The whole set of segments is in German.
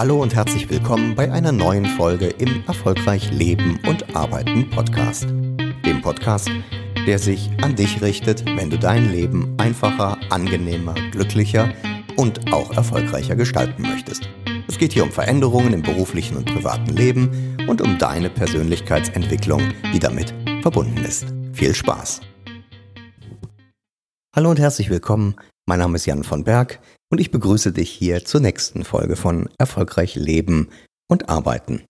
Hallo und herzlich willkommen bei einer neuen Folge im Erfolgreich Leben und Arbeiten Podcast. Dem Podcast, der sich an dich richtet, wenn du dein Leben einfacher, angenehmer, glücklicher und auch erfolgreicher gestalten möchtest. Es geht hier um Veränderungen im beruflichen und privaten Leben und um deine Persönlichkeitsentwicklung, die damit verbunden ist. Viel Spaß! Hallo und herzlich willkommen. Mein Name ist Jan von Berg und ich begrüße dich hier zur nächsten Folge von Erfolgreich Leben und Arbeiten.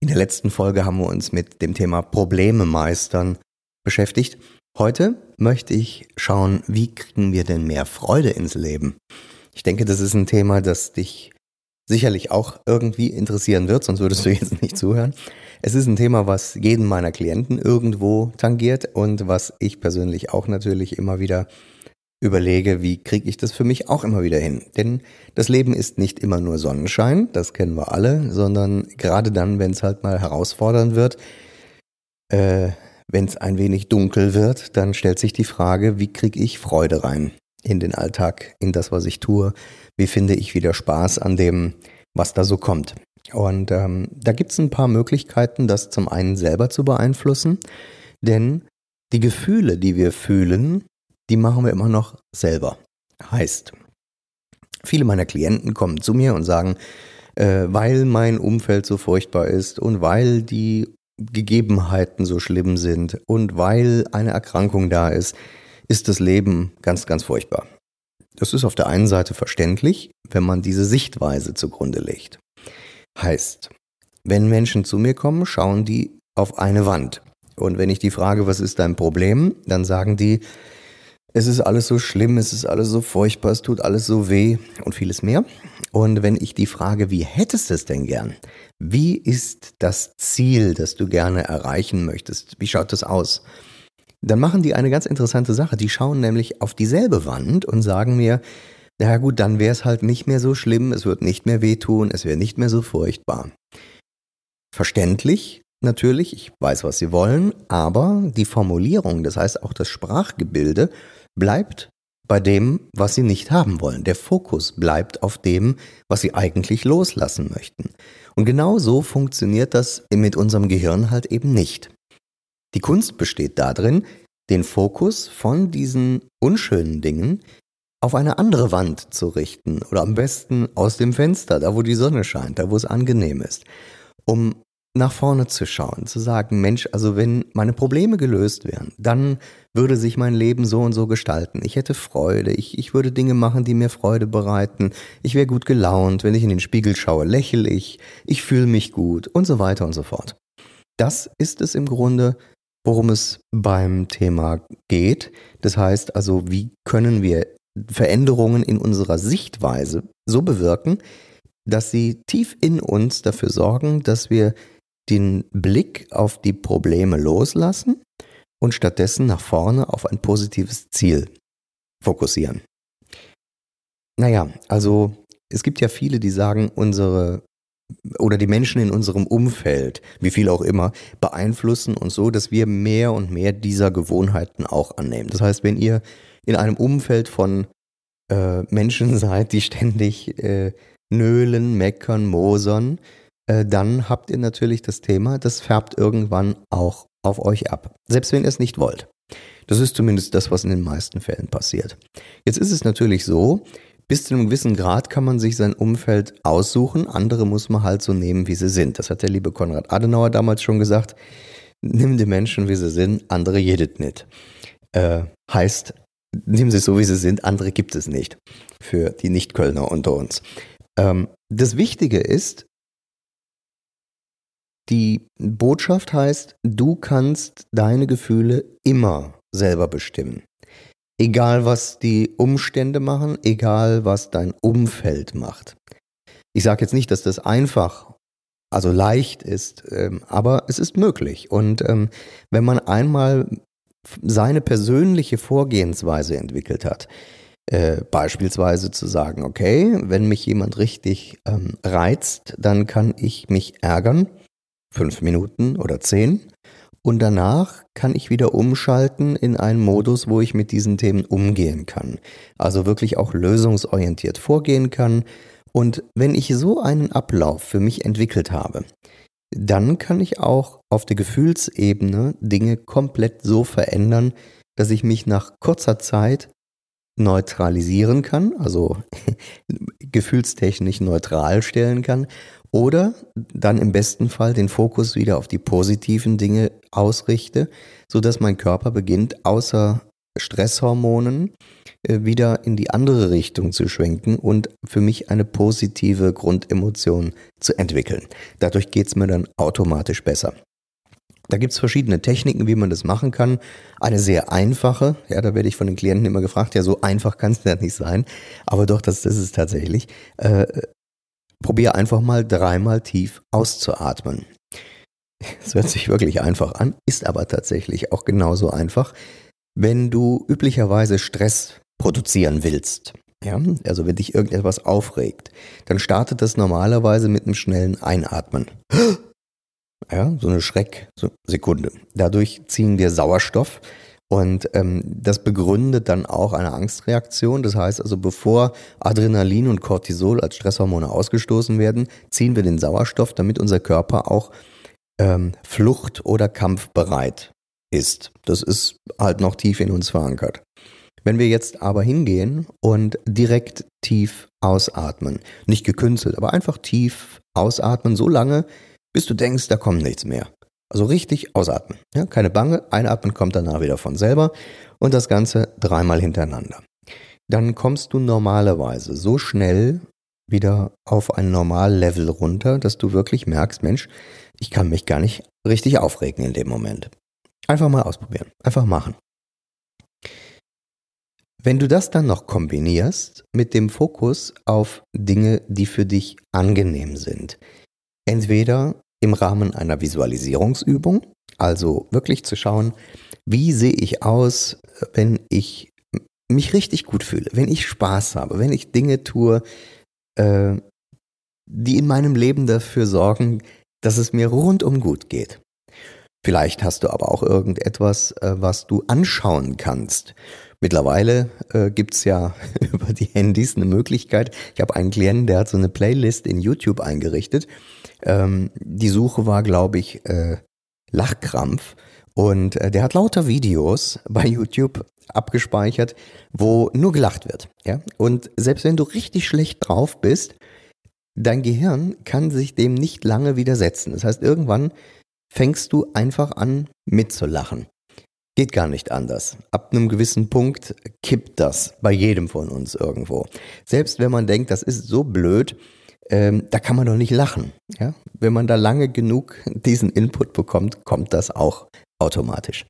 In der letzten Folge haben wir uns mit dem Thema Probleme meistern beschäftigt. Heute möchte ich schauen, wie kriegen wir denn mehr Freude ins Leben? Ich denke, das ist ein Thema, das dich sicherlich auch irgendwie interessieren wird, sonst würdest du jetzt nicht zuhören. Es ist ein Thema, was jeden meiner Klienten irgendwo tangiert und was ich persönlich auch natürlich immer wieder überlege, wie kriege ich das für mich auch immer wieder hin. Denn das Leben ist nicht immer nur Sonnenschein, das kennen wir alle, sondern gerade dann, wenn es halt mal herausfordernd wird, äh, wenn es ein wenig dunkel wird, dann stellt sich die Frage, wie kriege ich Freude rein in den Alltag, in das, was ich tue, wie finde ich wieder Spaß an dem, was da so kommt. Und ähm, da gibt es ein paar Möglichkeiten, das zum einen selber zu beeinflussen, denn die Gefühle, die wir fühlen, die machen wir immer noch selber. Heißt, viele meiner Klienten kommen zu mir und sagen, äh, weil mein Umfeld so furchtbar ist und weil die Gegebenheiten so schlimm sind und weil eine Erkrankung da ist, ist das Leben ganz, ganz furchtbar. Das ist auf der einen Seite verständlich, wenn man diese Sichtweise zugrunde legt. Heißt, wenn Menschen zu mir kommen, schauen die auf eine Wand. Und wenn ich die frage, was ist dein Problem, dann sagen die, es ist alles so schlimm, es ist alles so furchtbar, es tut alles so weh und vieles mehr. Und wenn ich die frage, wie hättest du es denn gern? Wie ist das Ziel, das du gerne erreichen möchtest? Wie schaut das aus? Dann machen die eine ganz interessante Sache. Die schauen nämlich auf dieselbe Wand und sagen mir, na gut, dann wäre es halt nicht mehr so schlimm, es wird nicht mehr wehtun, es wäre nicht mehr so furchtbar. Verständlich, natürlich, ich weiß, was sie wollen, aber die Formulierung, das heißt auch das Sprachgebilde, bleibt bei dem, was sie nicht haben wollen. Der Fokus bleibt auf dem, was sie eigentlich loslassen möchten. Und genau so funktioniert das mit unserem Gehirn halt eben nicht. Die Kunst besteht darin, den Fokus von diesen unschönen Dingen auf eine andere Wand zu richten oder am besten aus dem Fenster, da wo die Sonne scheint, da wo es angenehm ist, um nach vorne zu schauen, zu sagen, Mensch, also wenn meine Probleme gelöst wären, dann würde sich mein Leben so und so gestalten. Ich hätte Freude, ich, ich würde Dinge machen, die mir Freude bereiten, ich wäre gut gelaunt, wenn ich in den Spiegel schaue, lächle ich, ich fühle mich gut und so weiter und so fort. Das ist es im Grunde, worum es beim Thema geht. Das heißt also, wie können wir Veränderungen in unserer Sichtweise so bewirken, dass sie tief in uns dafür sorgen, dass wir den Blick auf die Probleme loslassen und stattdessen nach vorne auf ein positives Ziel fokussieren. Naja, also es gibt ja viele, die sagen, unsere oder die Menschen in unserem Umfeld, wie viel auch immer, beeinflussen uns so, dass wir mehr und mehr dieser Gewohnheiten auch annehmen. Das heißt, wenn ihr in einem Umfeld von äh, Menschen seid, die ständig äh, nölen, meckern, mosern, äh, dann habt ihr natürlich das Thema, das färbt irgendwann auch auf euch ab. Selbst wenn ihr es nicht wollt. Das ist zumindest das, was in den meisten Fällen passiert. Jetzt ist es natürlich so, bis zu einem gewissen Grad kann man sich sein Umfeld aussuchen, andere muss man halt so nehmen, wie sie sind. Das hat der liebe Konrad Adenauer damals schon gesagt. Nimm die Menschen, wie sie sind, andere jedet nicht. Äh, heißt, nimm sie so, wie sie sind, andere gibt es nicht. Für die Nicht-Kölner unter uns. Ähm, das Wichtige ist, die Botschaft heißt, du kannst deine Gefühle immer selber bestimmen. Egal was die Umstände machen, egal was dein Umfeld macht. Ich sage jetzt nicht, dass das einfach, also leicht ist, ähm, aber es ist möglich. Und ähm, wenn man einmal seine persönliche Vorgehensweise entwickelt hat, äh, beispielsweise zu sagen, okay, wenn mich jemand richtig ähm, reizt, dann kann ich mich ärgern fünf Minuten oder zehn. Und danach kann ich wieder umschalten in einen Modus, wo ich mit diesen Themen umgehen kann. Also wirklich auch lösungsorientiert vorgehen kann Und wenn ich so einen Ablauf für mich entwickelt habe, dann kann ich auch auf der Gefühlsebene Dinge komplett so verändern, dass ich mich nach kurzer Zeit neutralisieren kann, also gefühlstechnisch neutral stellen kann, oder dann im besten Fall den Fokus wieder auf die positiven Dinge ausrichte, sodass mein Körper beginnt, außer Stresshormonen äh, wieder in die andere Richtung zu schwenken und für mich eine positive Grundemotion zu entwickeln. Dadurch geht es mir dann automatisch besser. Da gibt es verschiedene Techniken, wie man das machen kann. Eine sehr einfache, ja, da werde ich von den Klienten immer gefragt, ja, so einfach kann es ja nicht sein, aber doch, das, das ist es tatsächlich. Äh, probier einfach mal dreimal tief auszuatmen. Es hört sich wirklich einfach an, ist aber tatsächlich auch genauso einfach, wenn du üblicherweise Stress produzieren willst. Ja, also wenn dich irgendetwas aufregt, dann startet das normalerweise mit einem schnellen Einatmen. Ja, so eine Schrecksekunde. Dadurch ziehen wir Sauerstoff und ähm, das begründet dann auch eine Angstreaktion. Das heißt also, bevor Adrenalin und Cortisol als Stresshormone ausgestoßen werden, ziehen wir den Sauerstoff, damit unser Körper auch ähm, flucht- oder kampfbereit ist. Das ist halt noch tief in uns verankert. Wenn wir jetzt aber hingehen und direkt tief ausatmen, nicht gekünstelt, aber einfach tief ausatmen, so lange, bis du denkst, da kommt nichts mehr. Also richtig ausatmen. Ja, keine Bange, einatmen kommt danach wieder von selber und das Ganze dreimal hintereinander. Dann kommst du normalerweise so schnell wieder auf ein Normallevel runter, dass du wirklich merkst, Mensch, ich kann mich gar nicht richtig aufregen in dem Moment. Einfach mal ausprobieren, einfach machen. Wenn du das dann noch kombinierst mit dem Fokus auf Dinge, die für dich angenehm sind, entweder im Rahmen einer Visualisierungsübung, also wirklich zu schauen, wie sehe ich aus, wenn ich mich richtig gut fühle, wenn ich Spaß habe, wenn ich Dinge tue, äh, die in meinem Leben dafür sorgen, dass es mir rundum gut geht. Vielleicht hast du aber auch irgendetwas, äh, was du anschauen kannst. Mittlerweile äh, gibt's ja über die Handys eine Möglichkeit. Ich habe einen Klienten, der hat so eine Playlist in YouTube eingerichtet. Ähm, die Suche war, glaube ich, äh, Lachkrampf. Und äh, der hat lauter Videos bei YouTube abgespeichert, wo nur gelacht wird. Ja? Und selbst wenn du richtig schlecht drauf bist, dein Gehirn kann sich dem nicht lange widersetzen. Das heißt, irgendwann fängst du einfach an mitzulachen. Geht gar nicht anders. Ab einem gewissen Punkt kippt das bei jedem von uns irgendwo. Selbst wenn man denkt, das ist so blöd, ähm, da kann man doch nicht lachen. Ja? Wenn man da lange genug diesen Input bekommt, kommt das auch automatisch.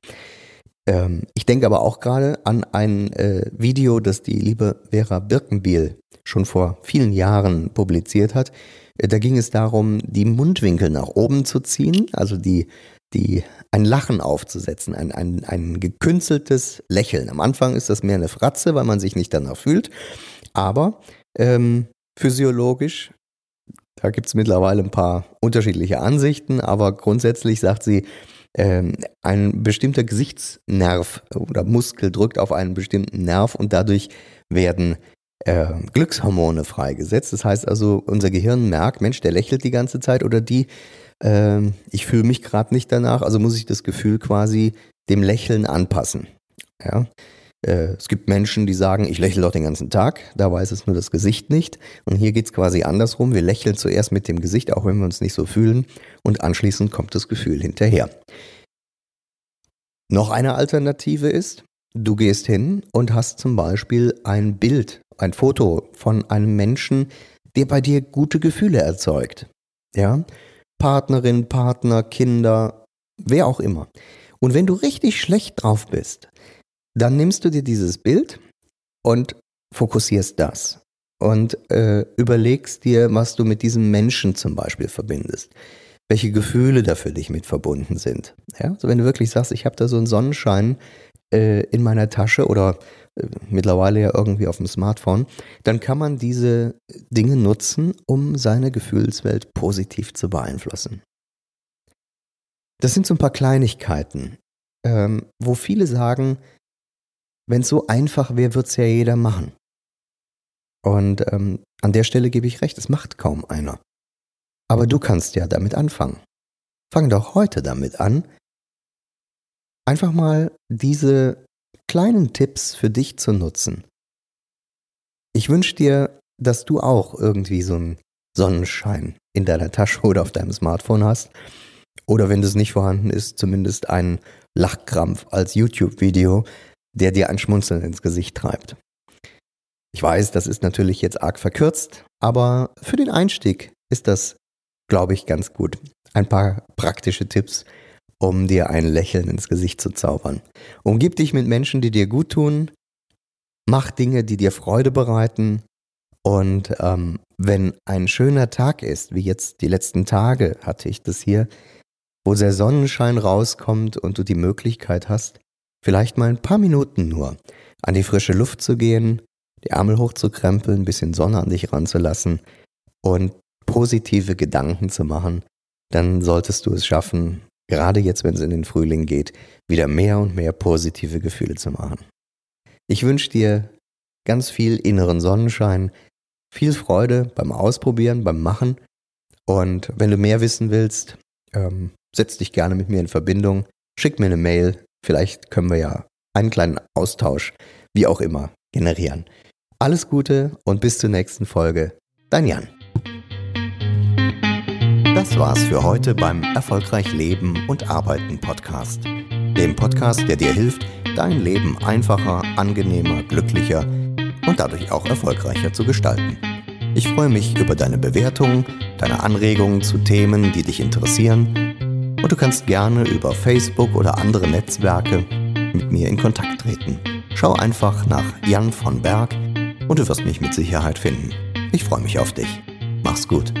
Ähm, ich denke aber auch gerade an ein äh, Video, das die liebe Vera Birkenbiel schon vor vielen Jahren publiziert hat. Äh, da ging es darum, die Mundwinkel nach oben zu ziehen, also die, die, ein Lachen aufzusetzen, ein, ein, ein gekünsteltes Lächeln. Am Anfang ist das mehr eine Fratze, weil man sich nicht danach fühlt. Aber ähm, physiologisch, da gibt es mittlerweile ein paar unterschiedliche Ansichten, aber grundsätzlich sagt sie, ähm, ein bestimmter Gesichtsnerv oder Muskel drückt auf einen bestimmten Nerv und dadurch werden äh, Glückshormone freigesetzt. Das heißt also, unser Gehirn merkt, Mensch, der lächelt die ganze Zeit oder die, äh, ich fühle mich gerade nicht danach, also muss ich das Gefühl quasi dem Lächeln anpassen. Ja? Äh, es gibt Menschen, die sagen, ich lächle doch den ganzen Tag, da weiß es nur das Gesicht nicht. Und hier geht es quasi andersrum. Wir lächeln zuerst mit dem Gesicht, auch wenn wir uns nicht so fühlen, und anschließend kommt das Gefühl hinterher. Noch eine Alternative ist, du gehst hin und hast zum Beispiel ein Bild ein Foto von einem Menschen, der bei dir gute Gefühle erzeugt. Ja? Partnerin, Partner, Kinder, wer auch immer. Und wenn du richtig schlecht drauf bist, dann nimmst du dir dieses Bild und fokussierst das und äh, überlegst dir, was du mit diesem Menschen zum Beispiel verbindest, welche Gefühle da für dich mit verbunden sind. Ja? Also wenn du wirklich sagst, ich habe da so einen Sonnenschein äh, in meiner Tasche oder mittlerweile ja irgendwie auf dem Smartphone, dann kann man diese Dinge nutzen, um seine Gefühlswelt positiv zu beeinflussen. Das sind so ein paar Kleinigkeiten, ähm, wo viele sagen, wenn es so einfach wäre, wird es ja jeder machen. Und ähm, An der Stelle gebe ich recht, es macht kaum einer. Aber du kannst ja damit anfangen. Fang doch heute damit an, einfach mal diese kleinen Tipps für dich zu nutzen. Ich wünsche dir, dass du auch irgendwie so einen Sonnenschein in deiner Tasche oder auf deinem Smartphone hast. Oder wenn das nicht vorhanden ist, zumindest einen Lachkrampf als YouTube-Video, der dir ein Schmunzeln ins Gesicht treibt. Ich weiß, das ist natürlich jetzt arg verkürzt, aber für den Einstieg ist das, glaube ich, ganz gut. Ein paar praktische Tipps, um dir ein Lächeln ins Gesicht zu zaubern. Umgib dich mit Menschen, die dir gut tun. Mach Dinge, die dir Freude bereiten. Und ähm, wenn ein schöner Tag ist, wie jetzt die letzten Tage hatte ich das hier, wo der Sonnenschein rauskommt und du die Möglichkeit hast, vielleicht mal ein paar Minuten nur an die frische Luft zu gehen, die Ärmel hochzukrempeln, ein bisschen Sonne an dich ranzulassen und positive Gedanken zu machen, dann solltest du es schaffen, gerade jetzt, wenn es in den Frühling geht, wieder mehr und mehr positive Gefühle zu machen. Ich wünsche dir ganz viel inneren Sonnenschein, viel Freude beim Ausprobieren, beim Machen. Und wenn du mehr wissen willst, ähm, setz dich gerne mit mir in Verbindung, schick mir eine Mail, vielleicht können wir ja einen kleinen Austausch, wie auch immer, generieren. Alles Gute und bis zur nächsten Folge. Dein Jan. Das war's für heute beim Erfolgreich Leben und Arbeiten Podcast. Dem Podcast, der dir hilft, dein Leben einfacher, angenehmer, glücklicher und dadurch auch erfolgreicher zu gestalten. Ich freue mich über deine Bewertungen, deine Anregungen zu Themen, die dich interessieren. Und du kannst gerne über Facebook oder andere Netzwerke mit mir in Kontakt treten. Schau einfach nach Jan von Berg und du wirst mich mit Sicherheit finden. Ich freue mich auf dich. Mach's gut.